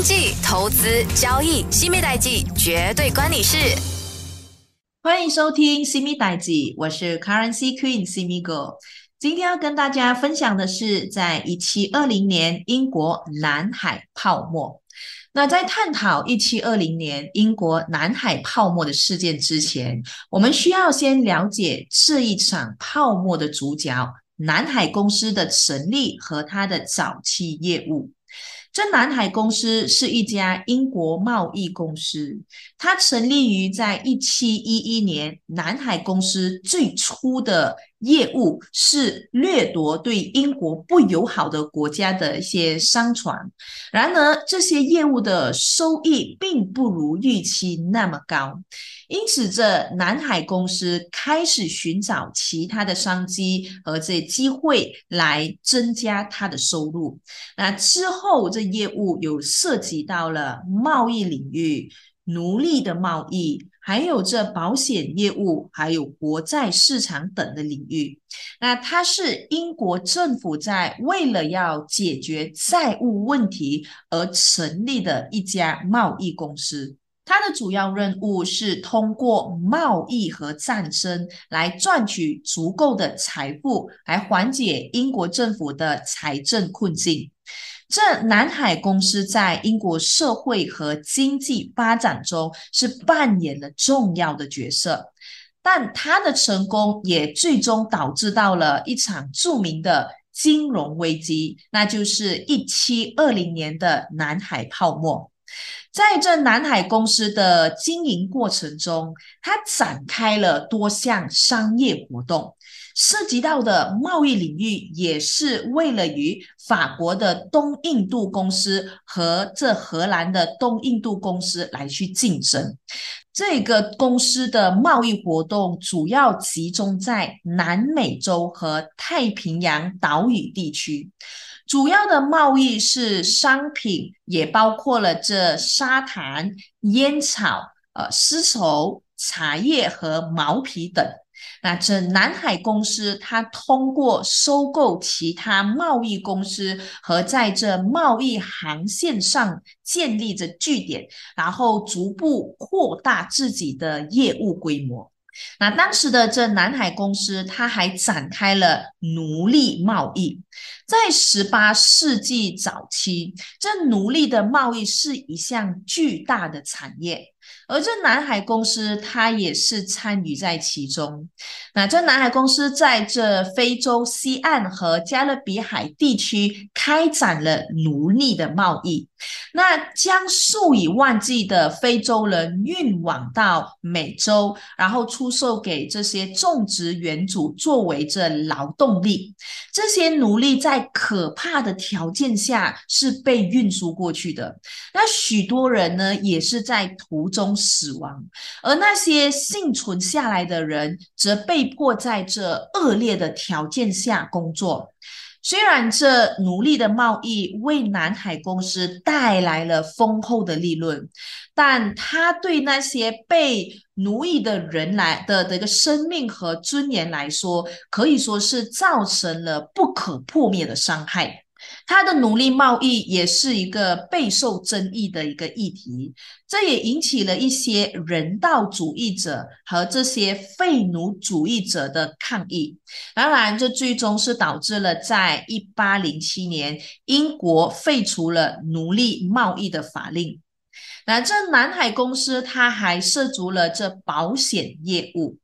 经济、投资、交易，西米代记绝对关你事。欢迎收听西米代记，我是 Currency Queen 西米 Go。今天要跟大家分享的是，在一七二零年英国南海泡沫。那在探讨一七二零年英国南海泡沫的事件之前，我们需要先了解这一场泡沫的主角——南海公司的成立和它的早期业务。这南海公司是一家英国贸易公司，它成立于在一七一一年。南海公司最初的业务是掠夺对英国不友好的国家的一些商船，然而这些业务的收益并不如预期那么高。因此，这南海公司开始寻找其他的商机和这机会来增加它的收入。那之后，这业务有涉及到了贸易领域、奴隶的贸易，还有这保险业务，还有国债市场等的领域。那它是英国政府在为了要解决债务问题而成立的一家贸易公司。它的主要任务是通过贸易和战争来赚取足够的财富，来缓解英国政府的财政困境。这南海公司在英国社会和经济发展中是扮演了重要的角色，但它的成功也最终导致到了一场著名的金融危机，那就是一七二零年的南海泡沫。在这南海公司的经营过程中，它展开了多项商业活动，涉及到的贸易领域也是为了与法国的东印度公司和这荷兰的东印度公司来去竞争。这个公司的贸易活动主要集中在南美洲和太平洋岛屿地区。主要的贸易是商品，也包括了这沙糖、烟草、呃丝绸、茶叶和毛皮等。那这南海公司，它通过收购其他贸易公司和在这贸易航线上建立着据点，然后逐步扩大自己的业务规模。那当时的这南海公司，它还展开了奴隶贸易。在十八世纪早期，这奴隶的贸易是一项巨大的产业。而这南海公司，它也是参与在其中。那这南海公司在这非洲西岸和加勒比海地区开展了奴隶的贸易，那将数以万计的非洲人运往到美洲，然后出售给这些种植园主作为这劳动力。这些奴隶在可怕的条件下是被运输过去的。那许多人呢，也是在途中。死亡，而那些幸存下来的人则被迫在这恶劣的条件下工作。虽然这奴隶的贸易为南海公司带来了丰厚的利润，但他对那些被奴役的人来的这个生命和尊严来说，可以说是造成了不可破灭的伤害。他的奴隶贸易也是一个备受争议的一个议题，这也引起了一些人道主义者和这些废奴主义者的抗议。当然，这最终是导致了在一八零七年英国废除了奴隶贸易的法令。那这南海公司，它还涉足了这保险业务。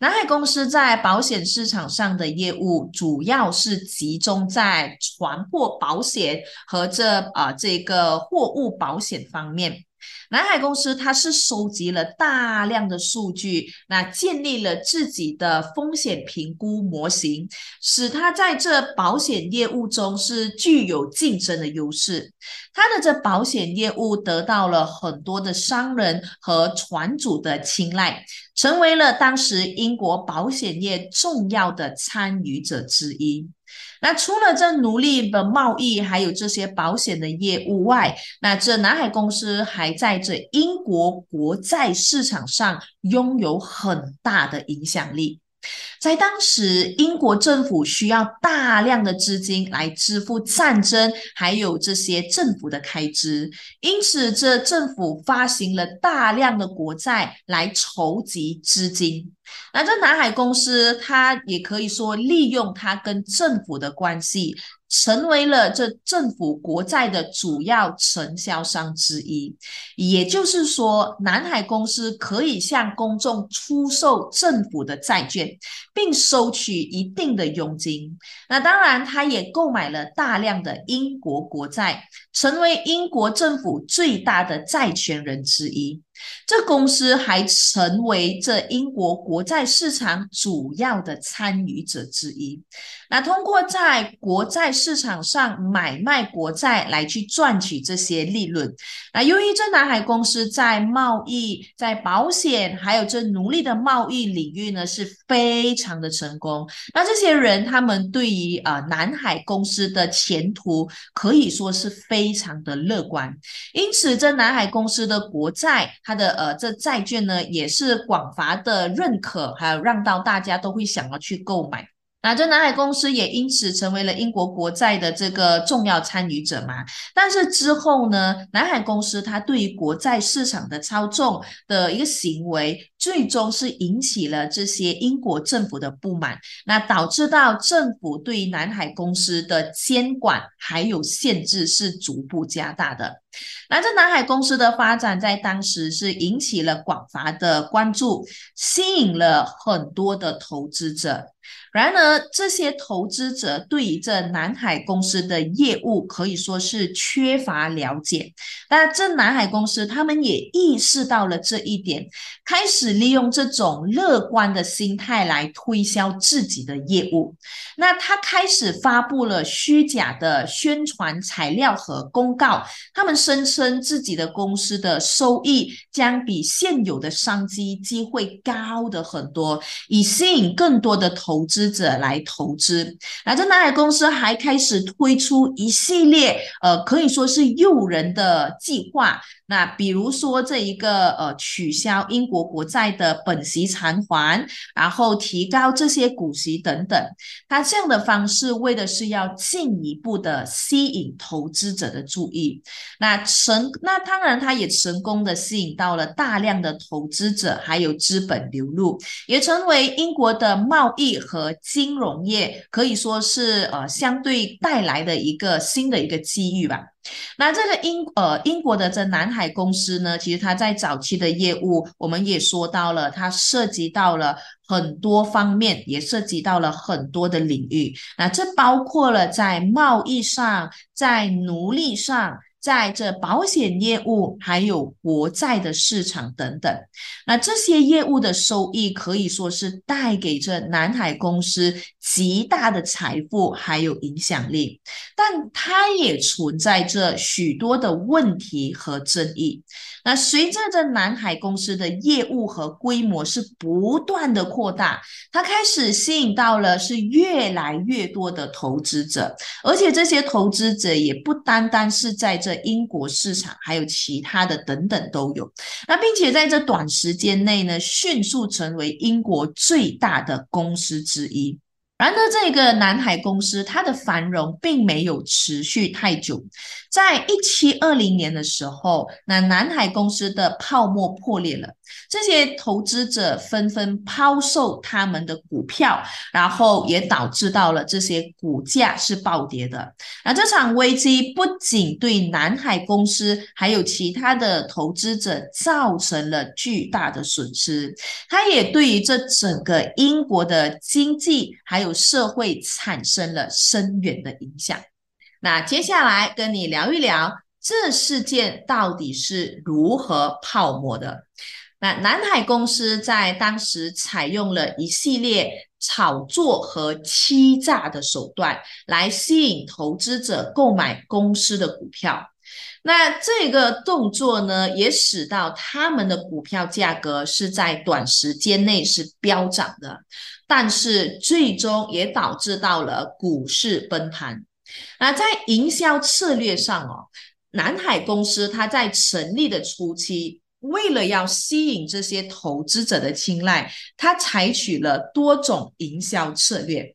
南海公司在保险市场上的业务，主要是集中在船货保险和这啊这个货物保险方面。南海公司它是收集了大量的数据，那建立了自己的风险评估模型，使它在这保险业务中是具有竞争的优势。它的这保险业务得到了很多的商人和船主的青睐。成为了当时英国保险业重要的参与者之一。那除了这奴隶的贸易，还有这些保险的业务外，那这南海公司还在这英国国债市场上拥有很大的影响力。在当时，英国政府需要大量的资金来支付战争，还有这些政府的开支，因此这政府发行了大量的国债来筹集资金。那这南海公司，它也可以说利用它跟政府的关系。成为了这政府国债的主要承销商之一，也就是说，南海公司可以向公众出售政府的债券，并收取一定的佣金。那当然，他也购买了大量的英国国债，成为英国政府最大的债权人之一。这公司还成为这英国国债市场主要的参与者之一。那通过在国债市场上买卖国债来去赚取这些利润。那由于这南海公司在贸易、在保险还有这奴隶的贸易领域呢是非常的成功。那这些人他们对于啊南海公司的前途可以说是非常的乐观。因此，这南海公司的国债。它的呃，这债券呢也是广发的认可，还有让到大家都会想要去购买。那这南海公司也因此成为了英国国债的这个重要参与者嘛。但是之后呢，南海公司它对于国债市场的操纵的一个行为，最终是引起了这些英国政府的不满，那导致到政府对南海公司的监管还有限制是逐步加大的。那这南海公司的发展在当时是引起了广泛的关注，吸引了很多的投资者。然而，这些投资者对于这南海公司的业务可以说是缺乏了解。那这南海公司他们也意识到了这一点，开始利用这种乐观的心态来推销自己的业务。那他开始发布了虚假的宣传材料和公告，他们声称自己的公司的收益将比现有的商机机会高的很多，以吸引更多的投资。者来投资，那这南海公司还开始推出一系列呃，可以说是诱人的计划。那比如说这一个呃，取消英国国债的本息偿还，然后提高这些股息等等。他这样的方式为的是要进一步的吸引投资者的注意。那成那当然他也成功的吸引到了大量的投资者，还有资本流入，也成为英国的贸易和。金融业可以说是呃相对带来的一个新的一个机遇吧。那这个英呃英国的这南海公司呢，其实它在早期的业务，我们也说到了，它涉及到了很多方面，也涉及到了很多的领域。那这包括了在贸易上，在奴隶上。在这保险业务，还有国债的市场等等，那这些业务的收益可以说是带给这南海公司极大的财富还有影响力，但它也存在着许多的问题和争议。那随着这南海公司的业务和规模是不断的扩大，它开始吸引到了是越来越多的投资者，而且这些投资者也不单单是在这英国市场，还有其他的等等都有。那并且在这短时间内呢，迅速成为英国最大的公司之一。然而，这个南海公司它的繁荣并没有持续太久。在一七二零年的时候，那南海公司的泡沫破裂了，这些投资者纷纷抛售他们的股票，然后也导致到了这些股价是暴跌的。那这场危机不仅对南海公司还有其他的投资者造成了巨大的损失，它也对于这整个英国的经济还有。社会产生了深远的影响。那接下来跟你聊一聊这事件到底是如何泡沫的。那南海公司在当时采用了一系列炒作和欺诈的手段，来吸引投资者购买公司的股票。那这个动作呢，也使到他们的股票价格是在短时间内是飙涨的。但是最终也导致到了股市崩盘。那在营销策略上哦，南海公司它在成立的初期为了要吸引这些投资者的青睐，它采取了多种营销策略。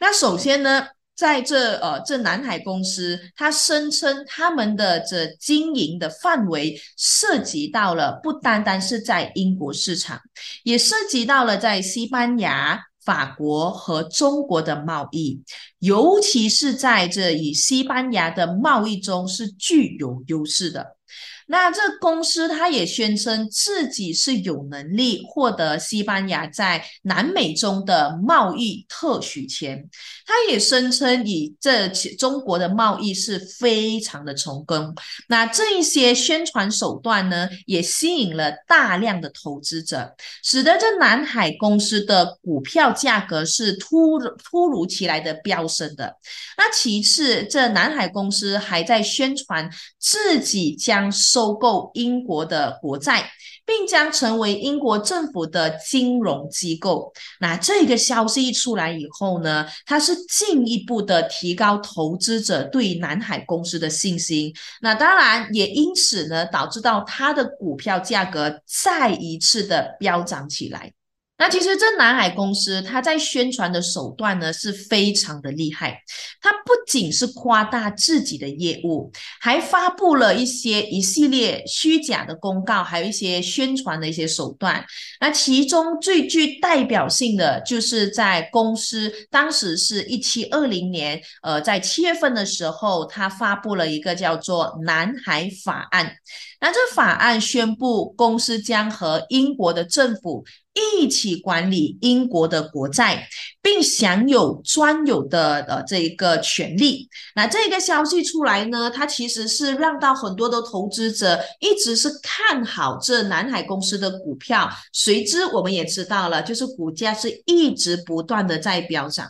那首先呢，在这呃这南海公司，它声称他们的这经营的范围涉及到了不单单是在英国市场，也涉及到了在西班牙。法国和中国的贸易，尤其是在这与西班牙的贸易中是具有优势的。那这公司它也宣称自己是有能力获得西班牙在南美中的贸易特许权。它也声称以这中国的贸易是非常的成功。那这一些宣传手段呢，也吸引了大量的投资者，使得这南海公司的股票价格是突突如其来的飙升的。那其次，这南海公司还在宣传自己将收购英国的国债，并将成为英国政府的金融机构。那这个消息一出来以后呢，它是进一步的提高投资者对南海公司的信心。那当然也因此呢，导致到它的股票价格再一次的飙涨起来。那其实这南海公司，它在宣传的手段呢是非常的厉害。它不仅是夸大自己的业务，还发布了一些一系列虚假的公告，还有一些宣传的一些手段。那其中最具代表性的，就是在公司当时是一七二零年，呃，在七月份的时候，它发布了一个叫做南海法案。那这法案宣布，公司将和英国的政府。一起管理英国的国债，并享有专有的呃这一个权利。那这个消息出来呢，它其实是让到很多的投资者一直是看好这南海公司的股票。随之我们也知道了，就是股价是一直不断的在飙涨。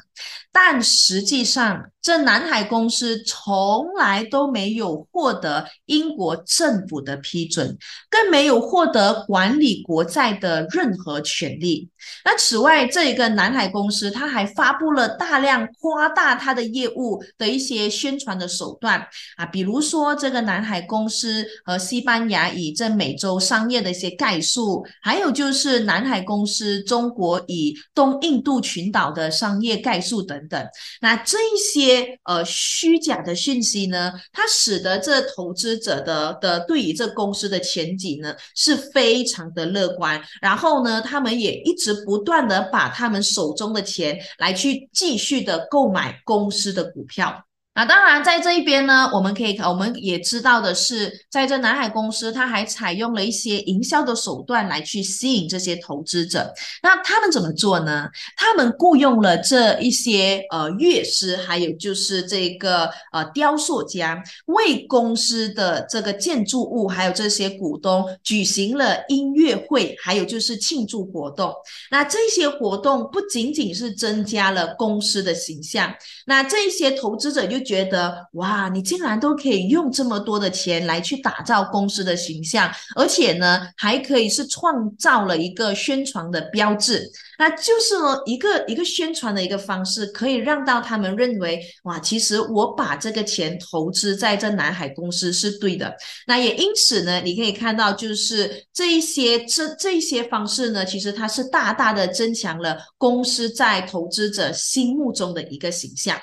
但实际上，这南海公司从来都没有获得英国政府的批准，更没有获得管理国债的任何权利。那此外，这一个南海公司，它他还发布了大量夸大他的业务的一些宣传的手段啊，比如说这个南海公司和西班牙以这美洲商业的一些概述，还有就是南海公司中国以东印度群岛的商业概述等等。那这些呃虚假的讯息呢，它使得这投资者的的对于这公司的前景呢是非常的乐观，然后呢，他们也一直。不断的把他们手中的钱来去继续的购买公司的股票。那当然，在这一边呢，我们可以，我们也知道的是，在这南海公司，它还采用了一些营销的手段来去吸引这些投资者。那他们怎么做呢？他们雇佣了这一些呃乐师，还有就是这个呃雕塑家，为公司的这个建筑物，还有这些股东举行了音乐会，还有就是庆祝活动。那这些活动不仅仅是增加了公司的形象，那这些投资者就。觉得哇，你竟然都可以用这么多的钱来去打造公司的形象，而且呢，还可以是创造了一个宣传的标志，那就是呢一个一个宣传的一个方式，可以让到他们认为哇，其实我把这个钱投资在这南海公司是对的。那也因此呢，你可以看到，就是这一些这这一些方式呢，其实它是大大的增强了公司在投资者心目中的一个形象。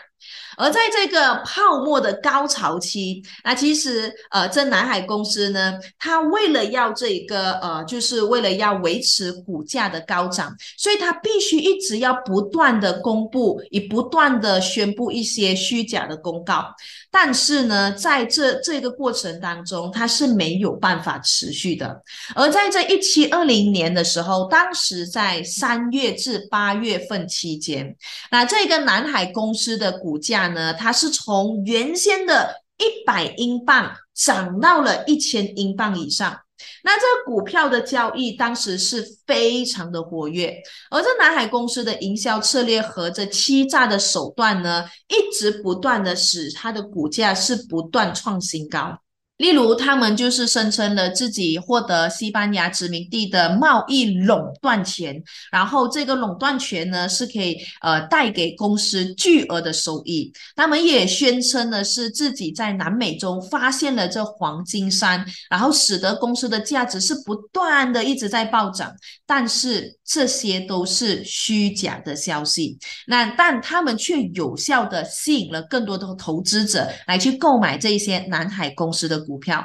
而在这个泡沫的高潮期，那其实呃，这南海公司呢，它为了要这个呃，就是为了要维持股价的高涨，所以它必须一直要不断的公布，以不断的宣布一些虚假的公告。但是呢，在这这个过程当中，它是没有办法持续的。而在这一七二零年的时候，当时在三月至八月份期间，那这个南海公司的股价。呢，它是从原先的一百英镑涨到了一千英镑以上。那这股票的交易当时是非常的活跃，而这南海公司的营销策略和这欺诈的手段呢，一直不断的使它的股价是不断创新高。例如，他们就是声称了自己获得西班牙殖民地的贸易垄断权，然后这个垄断权呢是可以呃带给公司巨额的收益。他们也宣称的是自己在南美洲发现了这黄金山，然后使得公司的价值是不断的一直在暴涨。但是这些都是虚假的消息，那但他们却有效的吸引了更多的投资者来去购买这些南海公司的。股票，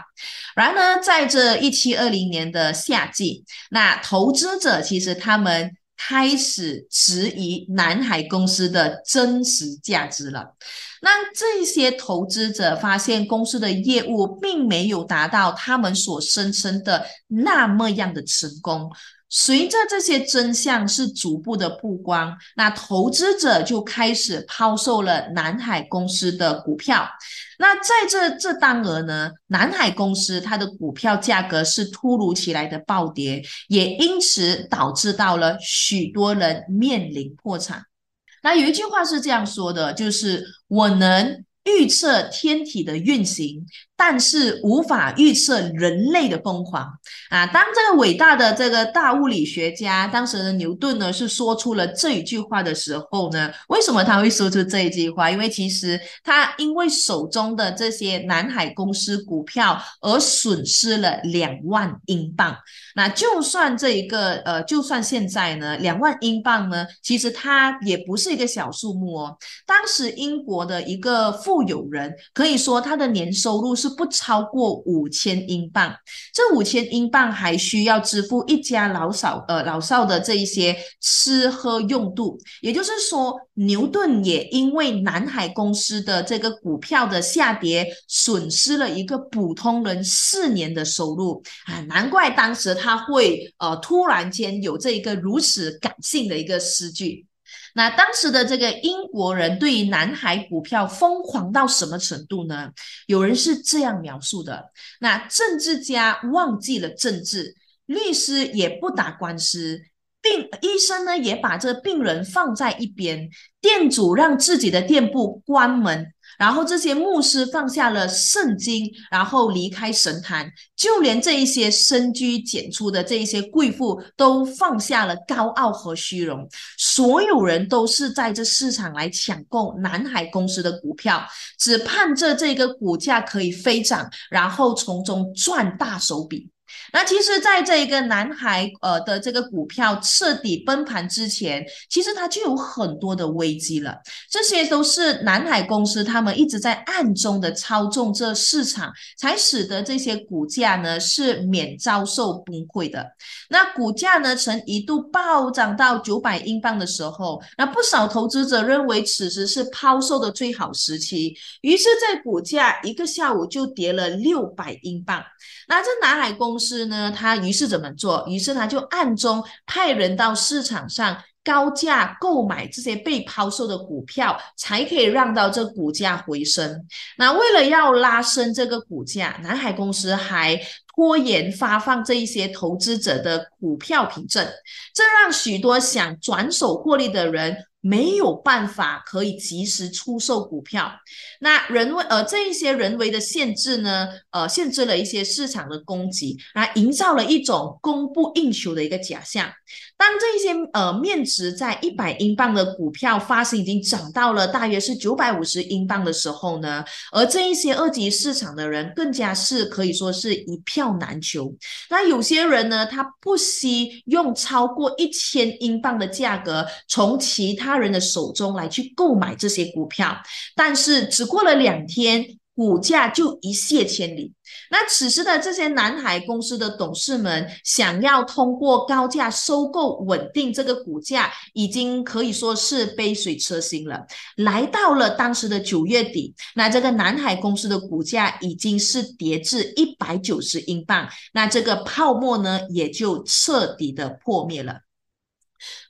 然而呢，在这一七二零年的夏季，那投资者其实他们开始质疑南海公司的真实价值了。那这些投资者发现公司的业务并没有达到他们所声称的那么样的成功。随着这些真相是逐步的曝光，那投资者就开始抛售了南海公司的股票。那在这这当儿呢，南海公司它的股票价格是突如其来的暴跌，也因此导致到了许多人面临破产。那有一句话是这样说的，就是我能预测天体的运行。但是无法预测人类的疯狂啊！当这个伟大的这个大物理学家，当时的牛顿呢，是说出了这一句话的时候呢，为什么他会说出这一句话？因为其实他因为手中的这些南海公司股票而损失了两万英镑。那就算这一个呃，就算现在呢，两万英镑呢，其实它也不是一个小数目哦。当时英国的一个富有人，可以说他的年收入是。不超过五千英镑，这五千英镑还需要支付一家老少呃老少的这一些吃喝用度，也就是说，牛顿也因为南海公司的这个股票的下跌，损失了一个普通人四年的收入啊！难怪当时他会呃突然间有这一个如此感性的一个诗句。那当时的这个英国人对于南海股票疯狂到什么程度呢？有人是这样描述的：那政治家忘记了政治，律师也不打官司，病医生呢也把这病人放在一边，店主让自己的店铺关门。然后这些牧师放下了圣经，然后离开神坛，就连这一些深居简出的这一些贵妇都放下了高傲和虚荣，所有人都是在这市场来抢购南海公司的股票，只盼着这个股价可以飞涨，然后从中赚大手笔。那其实，在这一个南海呃的这个股票彻底崩盘之前，其实它就有很多的危机了。这些都是南海公司他们一直在暗中的操纵这市场，才使得这些股价呢是免遭受崩溃的。那股价呢曾一度暴涨到九百英镑的时候，那不少投资者认为此时是抛售的最好时期，于是，在股价一个下午就跌了六百英镑。那这南海公司。是呢，他于是怎么做？于是他就暗中派人到市场上高价购买这些被抛售的股票，才可以让到这股价回升。那为了要拉升这个股价，南海公司还拖延发放这一些投资者的股票凭证，这让许多想转手获利的人。没有办法可以及时出售股票，那人为呃这一些人为的限制呢，呃限制了一些市场的供给，来营造了一种供不应求的一个假象。当这些呃面值在一百英镑的股票发行已经涨到了大约是九百五十英镑的时候呢，而这一些二级市场的人更加是可以说是一票难求。那有些人呢，他不惜用超过一千英镑的价格从其他人的手中来去购买这些股票，但是只过了两天。股价就一泻千里。那此时的这些南海公司的董事们，想要通过高价收购稳定这个股价，已经可以说是杯水车薪了。来到了当时的九月底，那这个南海公司的股价已经是跌至一百九十英镑，那这个泡沫呢，也就彻底的破灭了。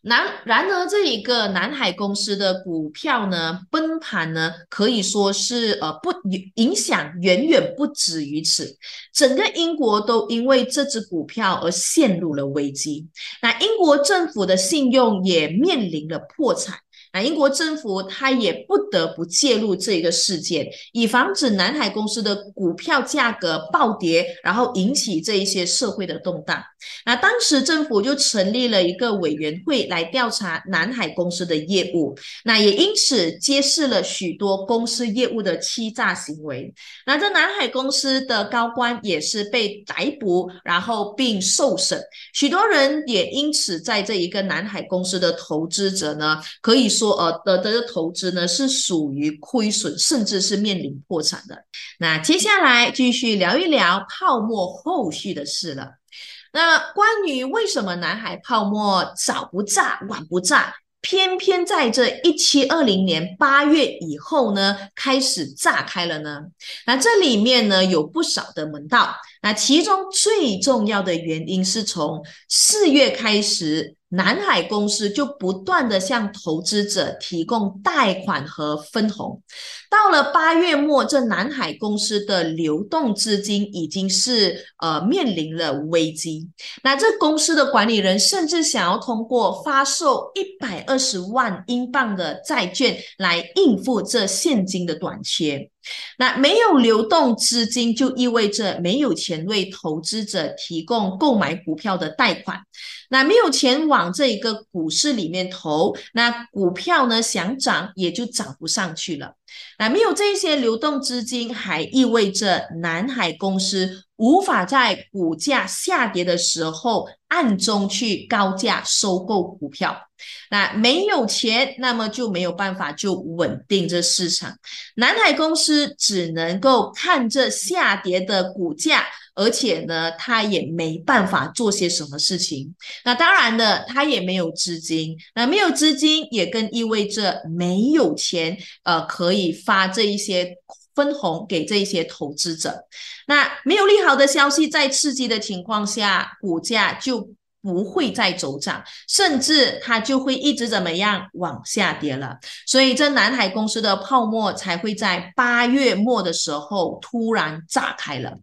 然然而，这一个南海公司的股票呢崩盘呢，可以说是呃不影响远远不止于此。整个英国都因为这只股票而陷入了危机，那英国政府的信用也面临了破产。那英国政府他也不得不介入这个事件，以防止南海公司的股票价格暴跌，然后引起这一些社会的动荡。那当时政府就成立了一个委员会来调查南海公司的业务，那也因此揭示了许多公司业务的欺诈行为。那这南海公司的高官也是被逮捕，然后并受审，许多人也因此在这一个南海公司的投资者呢，可以说。说呃的的投资呢是属于亏损，甚至是面临破产的。那接下来继续聊一聊泡沫后续的事了。那关于为什么南海泡沫早不炸晚不炸，偏偏在这一七二零年八月以后呢开始炸开了呢？那这里面呢有不少的门道。那其中最重要的原因是从四月开始。南海公司就不断的向投资者提供贷款和分红，到了八月末，这南海公司的流动资金已经是呃面临了危机。那这公司的管理人甚至想要通过发售一百二十万英镑的债券来应付这现金的短缺。那没有流动资金，就意味着没有钱为投资者提供购买股票的贷款。那没有钱往这一个股市里面投，那股票呢想涨也就涨不上去了。那没有这些流动资金，还意味着南海公司无法在股价下跌的时候暗中去高价收购股票。那没有钱，那么就没有办法就稳定这市场。南海公司只能够看着下跌的股价，而且呢，他也没办法做些什么事情。那当然的，他也没有资金。那没有资金，也更意味着没有钱，呃，可以发这一些分红给这一些投资者。那没有利好的消息在刺激的情况下，股价就。不会再走涨，甚至它就会一直怎么样往下跌了。所以这南海公司的泡沫才会在八月末的时候突然炸开了。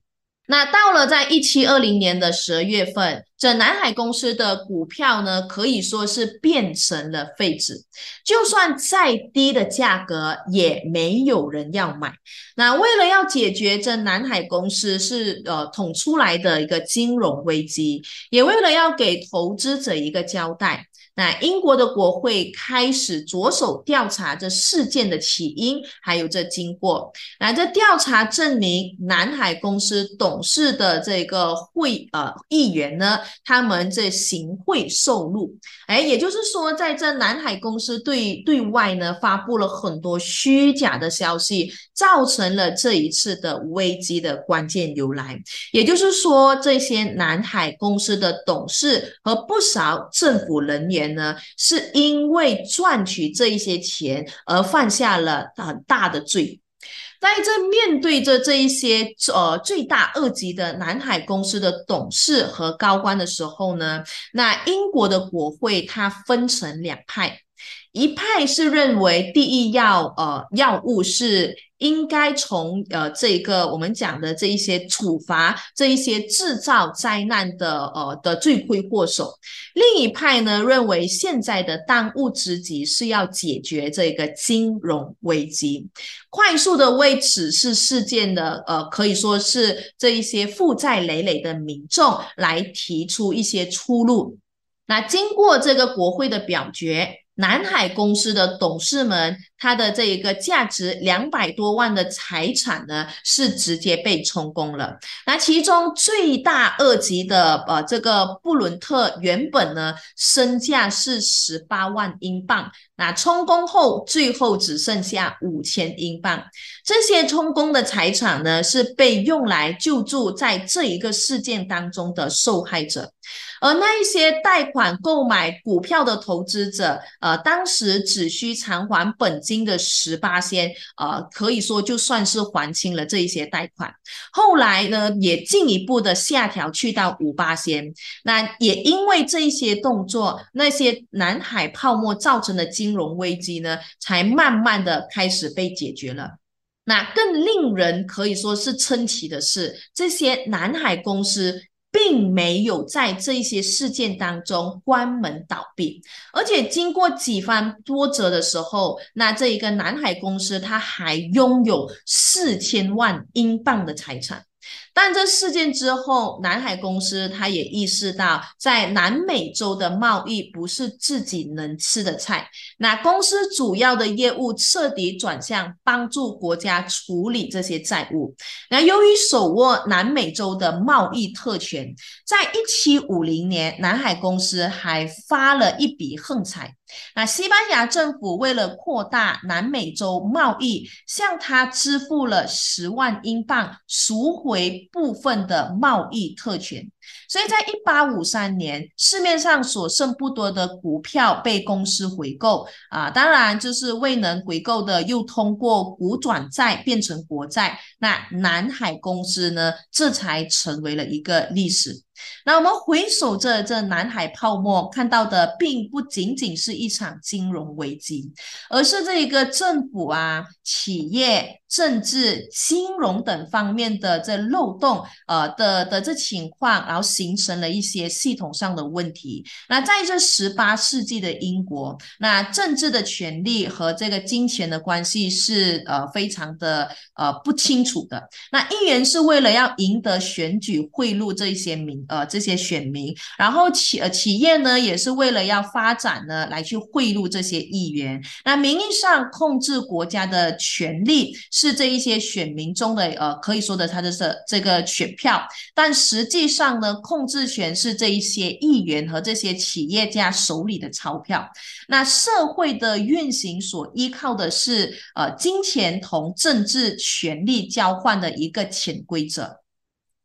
那到了在一七二零年的十二月份，这南海公司的股票呢，可以说是变成了废纸，就算再低的价格也没有人要买。那为了要解决这南海公司是呃捅出来的一个金融危机，也为了要给投资者一个交代。那英国的国会开始着手调查这事件的起因，还有这经过。那这调查证明，南海公司董事的这个会呃议员呢，他们这行贿受禄。哎，也就是说，在这南海公司对对外呢发布了很多虚假的消息，造成了这一次的危机的关键由来。也就是说，这些南海公司的董事和不少政府人员。呢，是因为赚取这一些钱而犯下了很大的罪。在这面对着这一些呃最大恶极的南海公司的董事和高官的时候呢，那英国的国会它分成两派，一派是认为第一要呃要务是。应该从呃这个我们讲的这一些处罚这一些制造灾难的呃的罪魁祸首，另一派呢认为现在的当务之急是要解决这个金融危机，快速的为此事事件的呃可以说是这一些负债累累的民众来提出一些出路。那经过这个国会的表决。南海公司的董事们，他的这一个价值两百多万的财产呢，是直接被充公了。那其中最大二级的呃，这个布伦特原本呢身价是十八万英镑，那充公后最后只剩下五千英镑。这些充公的财产呢，是被用来救助在这一个事件当中的受害者。而那一些贷款购买股票的投资者，呃，当时只需偿还本金新的十八仙，呃，可以说就算是还清了这一些贷款。后来呢，也进一步的下调去到五八仙。那也因为这一些动作，那些南海泡沫造成的金融危机呢，才慢慢的开始被解决了。那更令人可以说是称奇的是，这些南海公司。并没有在这些事件当中关门倒闭，而且经过几番波折的时候，那这一个南海公司它还拥有四千万英镑的财产。但这事件之后，南海公司他也意识到，在南美洲的贸易不是自己能吃的菜。那公司主要的业务彻底转向帮助国家处理这些债务。那由于手握南美洲的贸易特权，在一七五零年，南海公司还发了一笔横财。那西班牙政府为了扩大南美洲贸易，向他支付了十万英镑，赎回部分的贸易特权。所以在一八五三年，市面上所剩不多的股票被公司回购啊，当然就是未能回购的，又通过股转债变成国债。那南海公司呢，这才成为了一个历史。那我们回首这这南海泡沫，看到的并不仅仅是一场金融危机，而是这一个政府啊、企业、政治、金融等方面的这漏洞，呃的的这情况，然后形成了一些系统上的问题。那在这十八世纪的英国，那政治的权利和这个金钱的关系是呃非常的呃不清楚的。那议员是为了要赢得选举，贿赂这些民。呃，这些选民，然后企呃企业呢，也是为了要发展呢，来去贿赂这些议员。那名义上控制国家的权利是这一些选民中的呃，可以说的他的是这个选票，但实际上呢，控制权是这一些议员和这些企业家手里的钞票。那社会的运行所依靠的是呃金钱同政治权力交换的一个潜规则。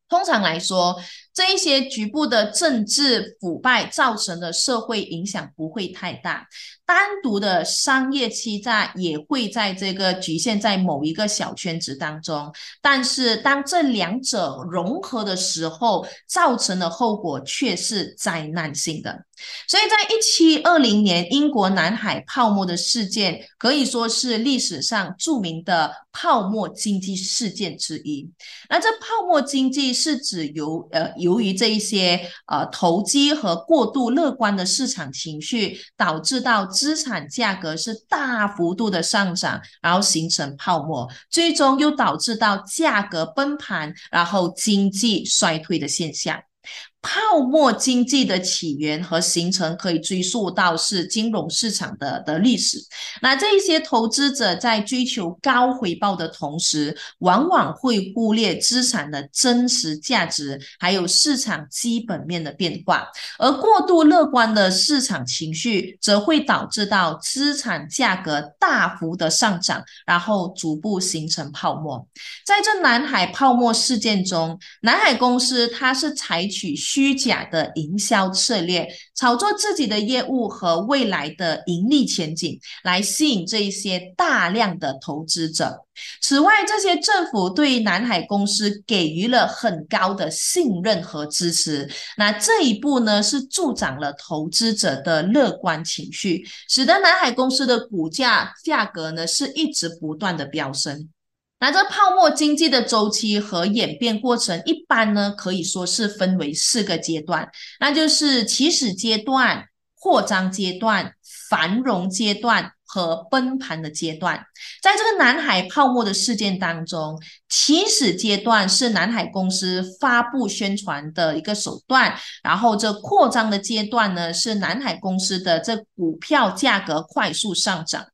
通常来说。这一些局部的政治腐败造成的社会影响不会太大，单独的商业欺诈也会在这个局限在某一个小圈子当中，但是当这两者融合的时候，造成的后果却是灾难性的。所以在一七二零年英国南海泡沫的事件，可以说是历史上著名的泡沫经济事件之一。那这泡沫经济是指由呃。由于这一些呃投机和过度乐观的市场情绪，导致到资产价格是大幅度的上涨，然后形成泡沫，最终又导致到价格崩盘，然后经济衰退的现象。泡沫经济的起源和形成可以追溯到是金融市场的的历史。那这一些投资者在追求高回报的同时，往往会忽略资产的真实价值，还有市场基本面的变化。而过度乐观的市场情绪，则会导致到资产价格大幅的上涨，然后逐步形成泡沫。在这南海泡沫事件中，南海公司它是采取。虚假的营销策略，炒作自己的业务和未来的盈利前景，来吸引这一些大量的投资者。此外，这些政府对南海公司给予了很高的信任和支持。那这一步呢，是助长了投资者的乐观情绪，使得南海公司的股价价格呢是一直不断的飙升。那这泡沫经济的周期和演变过程，一般呢可以说是分为四个阶段，那就是起始阶段、扩张阶段、繁荣阶段和崩盘的阶段。在这个南海泡沫的事件当中，起始阶段是南海公司发布宣传的一个手段，然后这扩张的阶段呢，是南海公司的这股票价格快速上涨。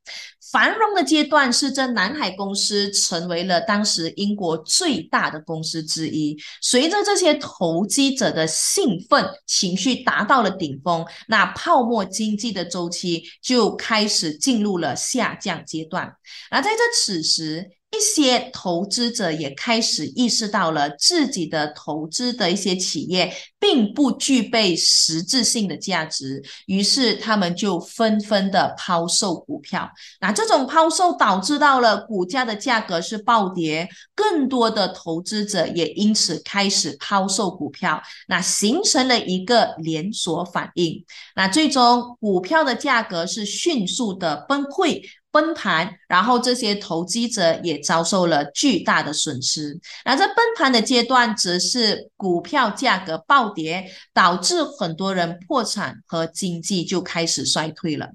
繁荣的阶段是这南海公司成为了当时英国最大的公司之一。随着这些投机者的兴奋情绪达到了顶峰，那泡沫经济的周期就开始进入了下降阶段。而在这此时，一些投资者也开始意识到了自己的投资的一些企业并不具备实质性的价值，于是他们就纷纷的抛售股票。那这种抛售导致到了股价的价格是暴跌，更多的投资者也因此开始抛售股票，那形成了一个连锁反应。那最终股票的价格是迅速的崩溃。崩盘，然后这些投机者也遭受了巨大的损失。那在崩盘的阶段，则是股票价格暴跌，导致很多人破产和经济就开始衰退了。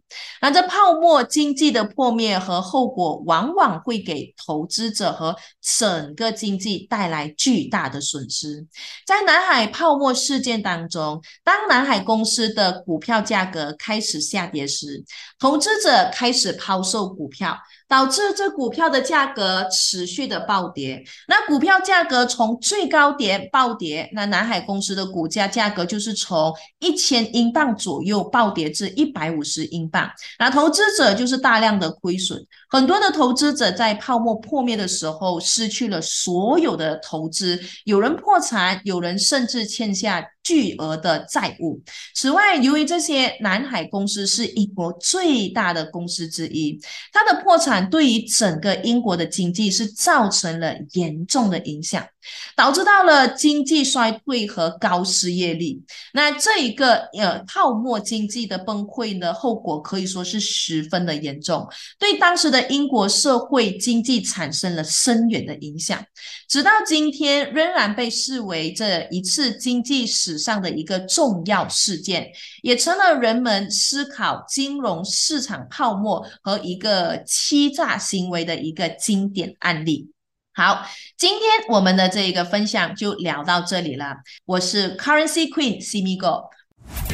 那这泡沫经济的破灭和后果，往往会给投资者和整个经济带来巨大的损失。在南海泡沫事件当中，当南海公司的股票价格开始下跌时，投资者开始抛售股票。导致这股票的价格持续的暴跌，那股票价格从最高点暴跌，那南海公司的股价价格就是从一千英镑左右暴跌至一百五十英镑，那投资者就是大量的亏损，很多的投资者在泡沫破灭的时候失去了所有的投资，有人破产，有人甚至欠下。巨额的债务。此外，由于这些南海公司是英国最大的公司之一，它的破产对于整个英国的经济是造成了严重的影响。导致到了经济衰退和高失业率，那这一个呃泡沫经济的崩溃呢，后果可以说是十分的严重，对当时的英国社会经济产生了深远的影响，直到今天仍然被视为这一次经济史上的一个重要事件，也成了人们思考金融市场泡沫和一个欺诈行为的一个经典案例。好，今天我们的这一个分享就聊到这里了。我是 Currency Queen Simigo，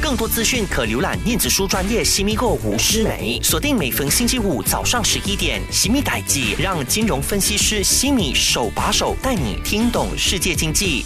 更多资讯可浏览电子书专业西米哥吴诗梅，锁定每逢星期五早上十一点，西米代记让金融分析师西米手把手带你听懂世界经济。